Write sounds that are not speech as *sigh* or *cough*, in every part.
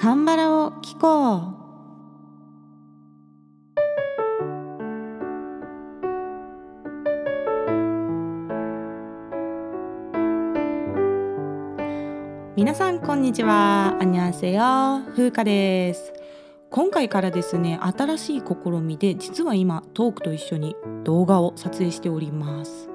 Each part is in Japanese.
カンバラを聞こう。皆さんこんにちは。アニャンセヨ風花です。今回からですね新しい試みで実は今トークと一緒に動画を撮影しております。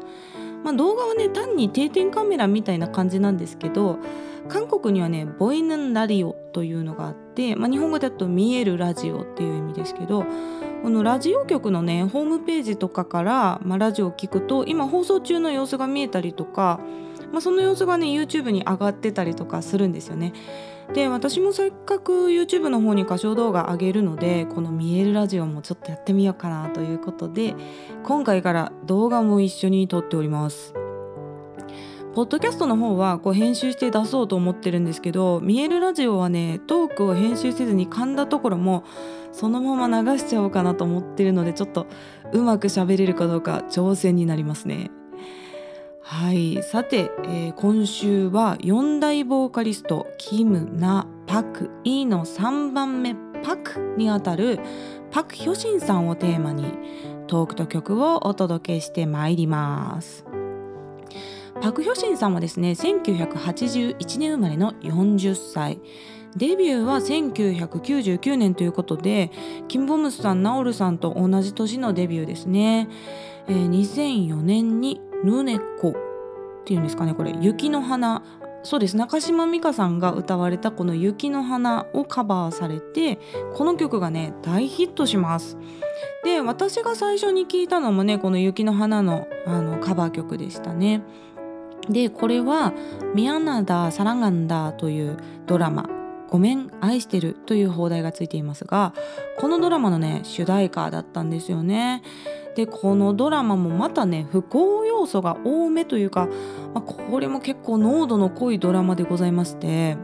まあ、動画はね単に定点カメラみたいな感じなんですけど韓国にはねボイヌンラリオというのがあって、まあ、日本語だと見えるラジオっていう意味ですけどこのラジオ局のねホームページとかから、まあ、ラジオを聞くと今放送中の様子が見えたりとか、まあ、その様子がね YouTube に上がってたりとかするんですよね。で私もせっかく YouTube の方に歌唱動画上げるのでこの「見えるラジオ」もちょっとやってみようかなということで今回から動画も一緒に撮っております。ポッドキャストの方はこう編集して出そうと思ってるんですけど見えるラジオはねトークを編集せずに噛んだところもそのまま流しちゃおうかなと思ってるのでちょっとうまく喋れるかどうか挑戦になりますね。はいさて、えー、今週は4大ボーカリストキム・ナ・パク・イの3番目パクにあたるパク・ヒョシンさんをテーマにトークと曲をお届けしてまいりますパク・ヒョシンさんはですね1981年生まれの40歳。デビューは1999年ということでキム・ボムスさんナオルさんと同じ年のデビューですね、えー、2004年にヌネコっていうんですかねこれ。雪の花。そうです。中島美嘉さんが歌われたこの「雪の花」をカバーされてこの曲がね大ヒットします。で私が最初に聞いたのもねこの「雪の花の」のカバー曲でしたね。でこれは「ミアナダ・サラガンダ」というドラマ「ごめん愛してる」という放題がついていますがこのドラマのね主題歌だったんですよねでこのドラマもまたね不幸要素が多めというか、まあ、これも結構濃度の濃いドラマでございまして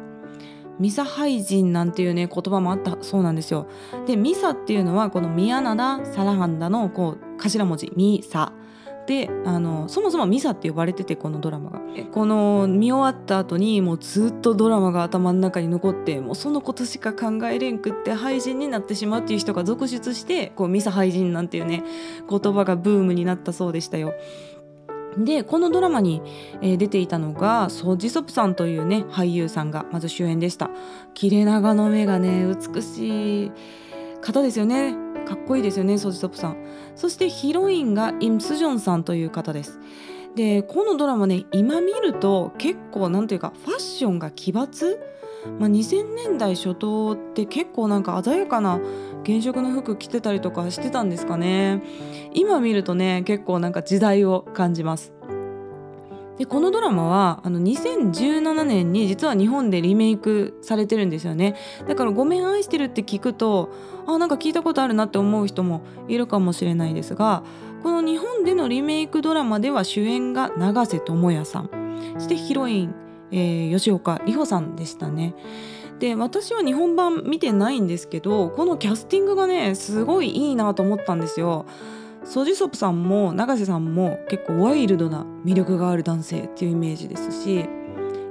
ミサハイジンなんていうね言葉もあったそうなんですよ。でミサっていうのはこのミヤナダ・サラハンダのこう頭文字ミサであのそもそもミサって呼ばれててこのドラマが。この見終わった後にもうずっとドラマが頭の中に残ってもうそのことしか考えれんくって廃人になってしまうっていう人が続出してこうミサ廃人なんていうね言葉がブームになったそうでしたよ。でこのドラマに、え、出ていたのがソ・ジソプさんというね俳優さんがまず主演でした。切れ長の目がね美しい方ですよね。かっこいいですよねソジソプさん。そしてヒロインがイム・スジョンさんという方です。でこのドラマね今見ると結構なんていうかファッションが奇抜。まあ、2000年代初頭って結構なんか鮮やかな原色の服着てたりとかしてたんですかね。今見るとね結構なんか時代を感じます。でこのドラマはあの2017年に実は日本でリメイクされてるんですよねだから「ごめん愛してる」って聞くとあなんか聞いたことあるなって思う人もいるかもしれないですがこの日本でのリメイクドラマでは主演が永瀬智也さんそしてヒロイン、えー、吉岡里帆さんでしたね。で私は日本版見てないんですけどこのキャスティングがねすごいいいなと思ったんですよ。ソジソプさんも永瀬さんも結構ワイルドな魅力がある男性っていうイメージですし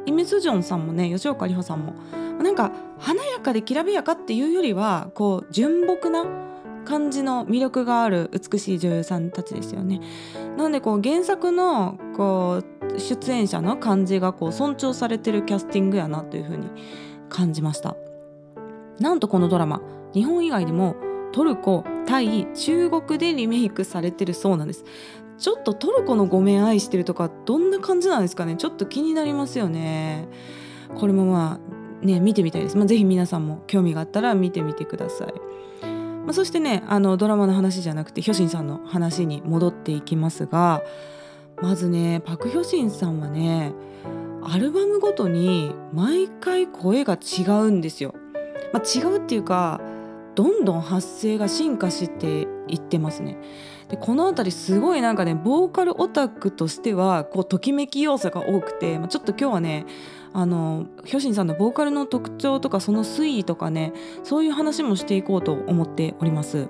イメスジョンさんもね吉岡里帆さんもなんか華やかできらびやかっていうよりはこう純朴な感じの魅力がある美しい女優さんたちですよね。なのでこう原作のこう出演者の感じがこう尊重されてるキャスティングやなというふうに感じました。なんとこのドラマ日本以外でもトルコタイ中国でリメイクされてるそうなんです。ちょっとトルコのごめん愛してるとかどんな感じなんですかね。ちょっと気になりますよね。これもまあね見てみたいです、まあ、ぜひ皆さんも興味があったら見てみてください、まあ、そしてねあのドラマの話じゃなくてヒョシンさんの話に戻っていきますがまずねパク・ヒョシンさんはねアルバムごとに毎回声が違うんですよ、まあ、違うっていうかどんどん発声が進化していってますね。でこの辺りすごいなんかねボーカルオタクとしてはこうときめき要素が多くて、まあ、ちょっと今日はねあのヒョシンさんのボーカルの特徴とかその推移とかねそういう話もしていこうと思っております。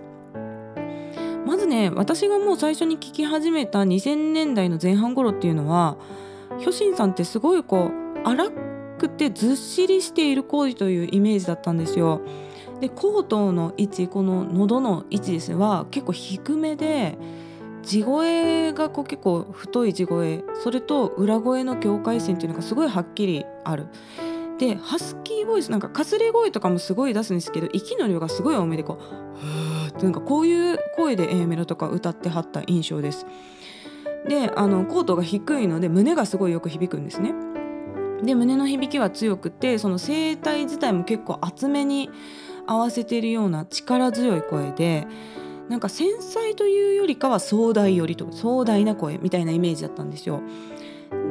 まずね私がもう最初に聴き始めた2000年代の前半頃っていうのはヒョシンさんってすごいこう荒くてずっしりしている声というイメージだったんですよ。で口頭の位置この喉の位置ですは結構低めで地声がこう結構太い地声それと裏声の境界線っていうのがすごいはっきりある。でハスキーボイスなんかかすれ声とかもすごい出すんですけど息の量がすごい多めでこう「ってなんかこういう声で A メロとか歌ってはった印象です。であのコートが低いので胸がすごいよく響くんですね。で胸の響きは強くてその声帯自体も結構厚めに合わせてるような力強い声でなんか繊細というよりかは壮大よりと壮大な声みたいなイメージだったんですよ。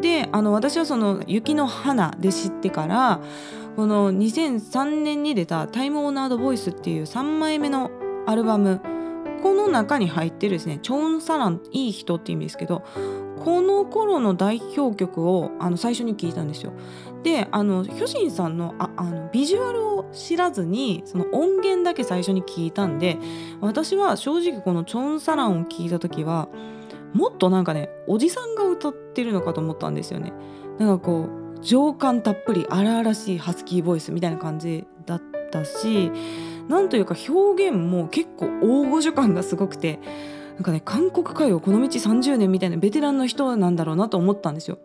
であの私はその「雪の花」で知ってからこの2003年に出た「タイム・オーナード・ボイス」っていう3枚目のアルバムこの中に入ってるですね「チョン・サランいい人」って意味ですけどこの頃の代表曲をあの最初に聞いたんですよ。であのヒョシンさんのああのビジュアルを知らずにその音源だけ最初に聞いたんで私は正直この「チョン・サラン」を聞いた時はもっとなんかねおじさんが歌ってるのかと思ったんですよね。なんかこう情感たっぷり荒々しいハスキーボイスみたいな感じだったしなんというか表現も結構大御所感がすごくてなんかね韓国歌謡この道30年みたいなベテランの人なんだろうなと思ったんですよ。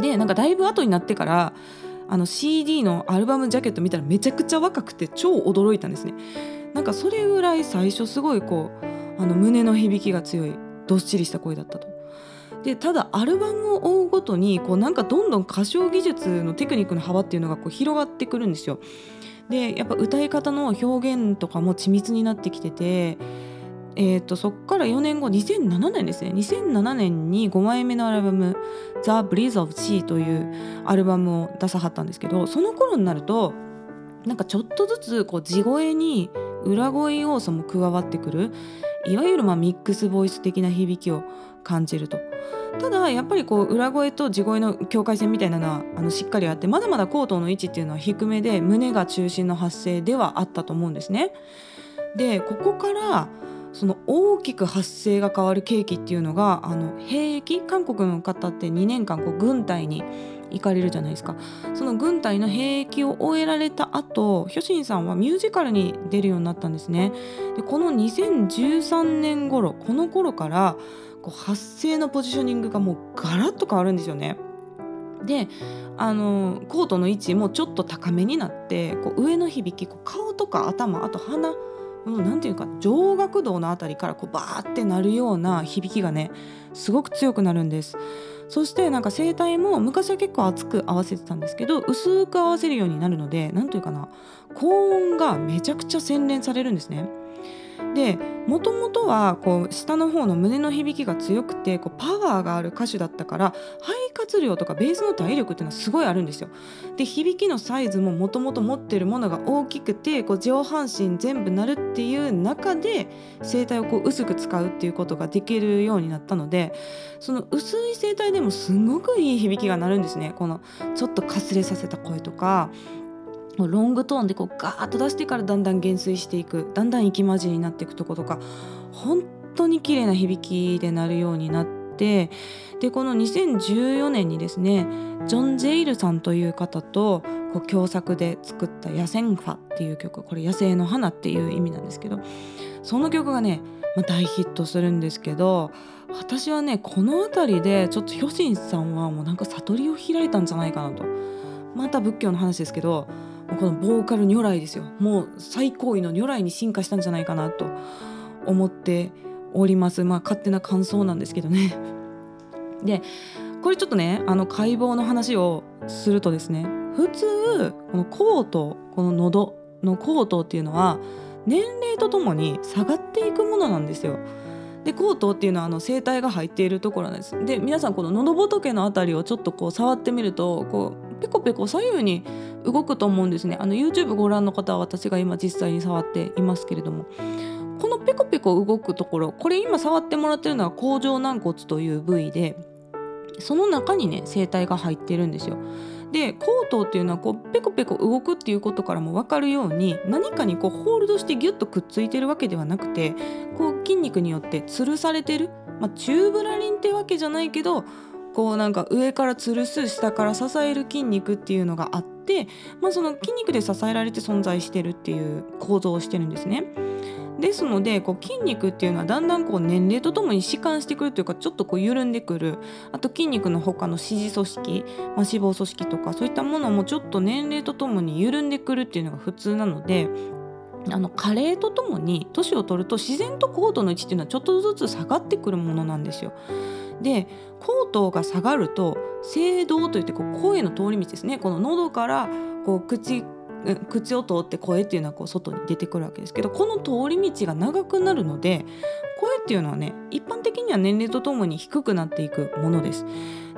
でなんかだいぶ後になってからあの CD のアルバムジャケット見たらめちゃくちゃ若くて超驚いたんですね。なんかそれぐらい最初すごいこうあの胸の響きが強いどっしりした声だったと。でただアルバムを追うごとにこうなんかどんどん歌唱技術のテクニックの幅っていうのがこう広がってくるんですよ。でやっぱ歌い方の表現とかも緻密になってきてて、えー、とそっから4年後2007年ですね2007年に5枚目のアルバム「The Breeze of Sea」というアルバムを出さはったんですけどその頃になるとなんかちょっとずつこう地声に裏声要素も加わってくるいわゆるまミックスボイス的な響きを感じると。ただやっぱりこう裏声と地声の境界線みたいなのはあのしっかりあってまだまだ口頭の位置っていうのは低めで胸が中心の発声ではあったと思うんですね。でここからその大きく発声が変わる契機っていうのがあの兵役韓国の方って2年間こう軍隊に行かれるじゃないですかその軍隊の兵役を終えられた後ヒョシンさんはミュージカルに出るようになったんですねでこの2013年頃この頃からこう発声のポジショニングがもうガラッと変わるんですよね。であのコートの位置もちょっと高めになってこう上の響きこう顔とか頭あと鼻何て言うか上顎道の辺りからこうバーって鳴るような響きがねすごく強くなるんです。そしてなんか声帯も昔は結構厚く合わせてたんですけど薄く合わせるようになるので何というかな高音がめちゃくちゃ洗練されるんですね。でもともとはこう下の方の胸の響きが強くてこうパワーがある歌手だったから肺活量とかベースの体力っていうのはすごいあるんですよ。で響きのサイズももともと持ってるものが大きくてこう上半身全部鳴るっていう中で声帯をこう薄く使うっていうことができるようになったのでその薄い声帯でもすごくいい響きが鳴るんですね。このちょっとかすれさせた声とかロングトーンでこうガーッと出してからだんだん減衰していくだんだん息混じりになっていくとことか本当に綺麗な響きでなるようになってでこの2014年にですねジョン・ジェイルさんという方とこう共作で作った「野戦ファ」っていう曲これ野生の花っていう意味なんですけどその曲がね、まあ、大ヒットするんですけど私はねこの辺りでちょっとヒョシンさんはもうなんか悟りを開いたんじゃないかなと。また仏教の話ですけどこのボーカル如来ですよもう最高位の如来に進化したんじゃないかなと思っておりますまあ勝手な感想なんですけどね *laughs* でこれちょっとねあの解剖の話をするとですね普通この口頭この喉の口頭っていうのは年齢とともに下がっていくものなんですよ。で口頭っていうのはあの声帯が入っているところなんです。で皆さんこの喉仏の辺りをちょっとこう触ってみるとこうペコペコ左右に動くと思うんですねあの YouTube ご覧の方は私が今実際に触っていますけれどもこのペコペコ動くところこれ今触ってもらってるのは甲状軟骨という部位でその中にね声帯が入ってるんですよ。で口頭っていうのはこうペコペコ動くっていうことからも分かるように何かにこうホールドしてギュッとくっついてるわけではなくてこう筋肉によって吊るされてる、まあ、チューブラリンってわけじゃないけどこうなんか上から吊るす下から支える筋肉っていうのがあって、まあ、その筋肉で支えられて存在してるっていう構造をしてるんですね。ですのでこう筋肉っていうのはだんだんこう年齢とともに弛緩してくるというかちょっとこう緩んでくるあと筋肉の他の支持組織、まあ、脂肪組織とかそういったものもちょっと年齢とともに緩んでくるっていうのが普通なのであの加齢とともに年を取ると自然と高度の位置っていうのはちょっとずつ下がってくるものなんですよ。で高度が下がると声道といってこう声の通り道ですねこの喉からこう口口を通って声っていうのはこう外に出てくるわけですけどこの通り道が長くなるので声っていうのはね一般的には年齢とともに低くなっていくものです。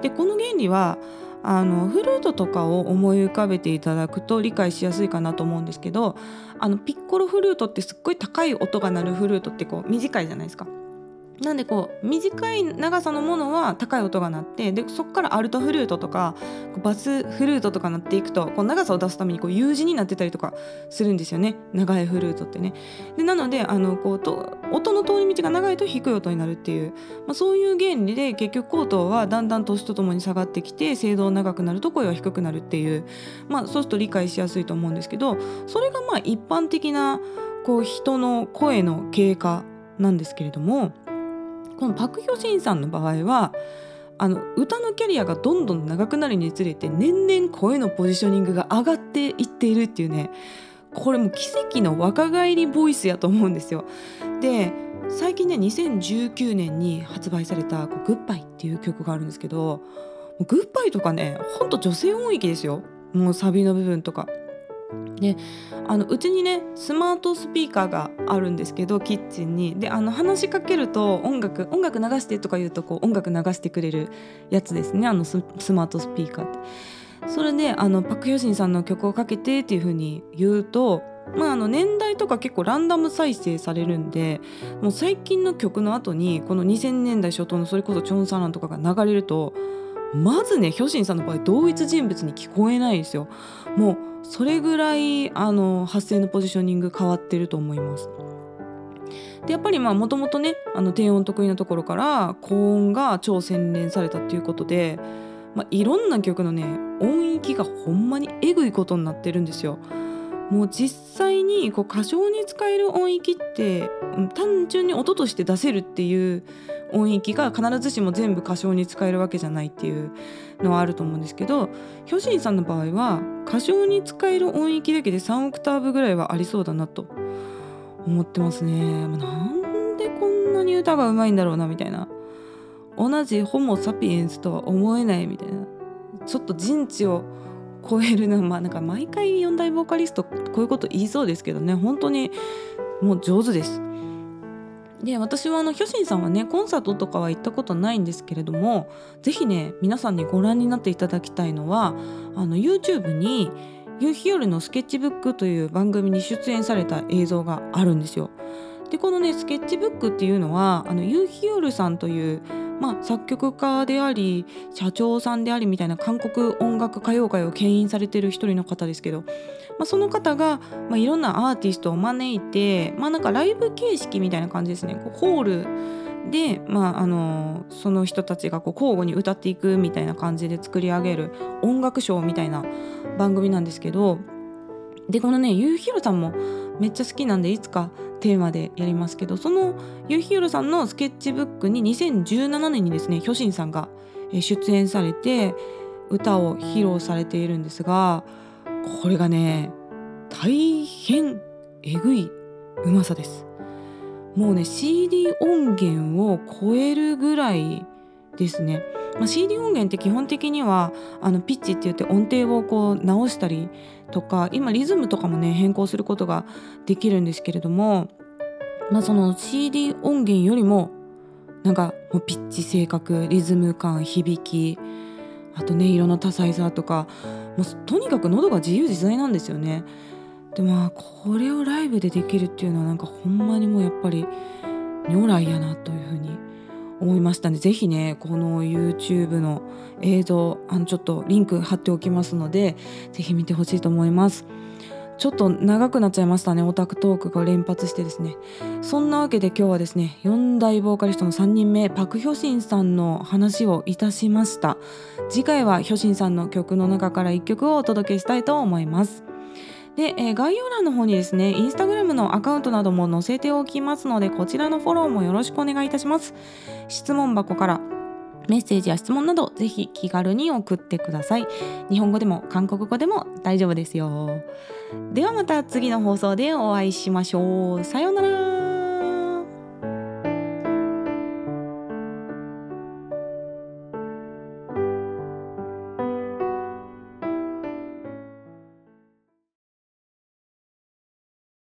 でこの原理はあのフルートとかを思い浮かべていただくと理解しやすいかなと思うんですけどあのピッコロフルートってすっごい高い音が鳴るフルートってこう短いじゃないですか。なんでこう短い長さのものは高い音が鳴ってでそこからアルトフルートとかバスフルートとか鳴っていくとこう長さを出すためにこう U 字になってたりとかするんですよね長いフルートってね。でなのであのこうと音の通り道が長いと低い音になるっていう、まあ、そういう原理で結局口頭はだんだん年とともに下がってきて声道長くなると声は低くなるっていう、まあ、そうすると理解しやすいと思うんですけどそれがまあ一般的なこう人の声の経過なんですけれども。このパク・ヒョシンさんの場合はあの歌のキャリアがどんどん長くなるにつれて年々声のポジショニングが上がっていっているっていうねこれも奇跡の若返りボイスやと思うんですよ。で最近ね2019年に発売された「グッバイ」っていう曲があるんですけどグッバイとかねほんと女性音域ですよもうサビの部分とか。であのうちにねスマートスピーカーがあるんですけどキッチンにであの話しかけると音楽音楽流してとか言うとこう音楽流してくれるやつですねあのスマートスピーカーって。それであのパク・ヒョシンさんの曲をかけてっていう風に言うとまあ、あの年代とか結構ランダム再生されるんでもう最近の曲の後にこの2000年代初頭のそれこそチョン・サランとかが流れるとまずねヒョシンさんの場合同一人物に聞こえないですよ。もうそれぐらいあの発声のポジショニング変わってると思います。でやっぱりまあもともとねあの低音得意なところから高音が超洗練されたっていうことで、まあ、いろんな曲のね音域がほんまにえぐいことになってるんですよ。もう実際にこう歌唱に使える音域って単純に音として出せるっていう音域が必ずしも全部歌唱に使えるわけじゃないっていうのはあると思うんですけどヒョシンさんの場合は歌唱に使える音域だけで3オクターブぐらいはありそうだなと思ってますね。なんでこんなに歌がうまいんだろうなみたいな同じホモ・サピエンスとは思えないみたいなちょっと人知を超えるなまあなんか毎回四大ボーカリストこういうこと言いそうですけどね本当にもう上手です。で私はあのヒョシンさんはねコンサートとかは行ったことないんですけれども是非ね皆さんにご覧になっていただきたいのはあの YouTube に「夕日夜のスケッチブック」という番組に出演された映像があるんですよ。でこのねスケッチブックっていうのはあの夕日夜さんというまあ、作曲家であり社長さんでありみたいな韓国音楽歌謡界を牽引されてる一人の方ですけど、まあ、その方が、まあ、いろんなアーティストを招いて、まあ、なんかライブ形式みたいな感じですね。こうホールで、まあ、あのその人たちがこう交互に歌っていくみたいな感じで作り上げる音楽ショーみたいな番組なんですけどでこのねゆうひろさんもめっちゃ好きなんでいつかテーマでやりますけどそのゆうひろさんのスケッチブックに2017年にですねヒョシンさんが出演されて歌を披露されているんですがこれがね大変えぐいうまさです。もうね CD 音源を超えるぐらいですね、まあ、CD 音源って基本的にはあのピッチって言って音程をこう直したりとか今リズムとかもね変更することができるんですけれども、まあ、その CD 音源よりもなんかもうピッチ性格リズム感響きあとね色の多彩さとかもうとにかく喉が自由自在なんですよね。でまあこれをライブでできるっていうのはなんかほんまにもうやっぱり如来やなというふうに思いましたのでぜひねこの YouTube の映像あのちょっとリンク貼っておきますのでぜひ見てほしいと思います。ちょっと長くなっちゃいましたねオタクトークが連発してですね。そんなわけで今日はですね4大ボーカリストの3人目パク・ヒョシンさんの話をいたしました。次回はヒョシンさんの曲の中から1曲をお届けしたいと思います。で、えー、概要欄の方にですねインスタグラムのアカウントなども載せておきますのでこちらのフォローもよろしくお願いいたします。質問箱からメッセージや質問などぜひ気軽に送ってください。日本語でも韓国語でも大丈夫ですよ。ではまた次の放送でお会いしましょう。さようなら。